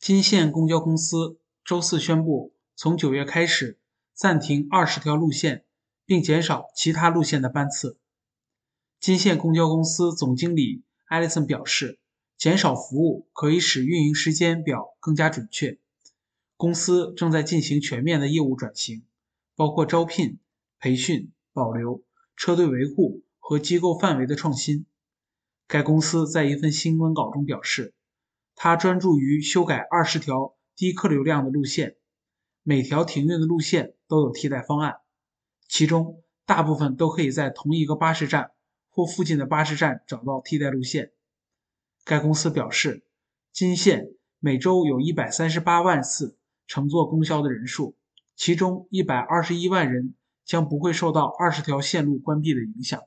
金线公交公司周四宣布，从九月开始暂停二十条路线，并减少其他路线的班次。金线公交公司总经理艾利森表示，减少服务可以使运营时间表更加准确。公司正在进行全面的业务转型，包括招聘、培训、保留、车队维护和机构范围的创新。该公司在一份新闻稿中表示，他专注于修改二十条低客流量的路线，每条停运的路线都有替代方案，其中大部分都可以在同一个巴士站或附近的巴士站找到替代路线。该公司表示，金线每周有一百三十八万次乘坐公交的人数，其中一百二十一万人将不会受到二十条线路关闭的影响。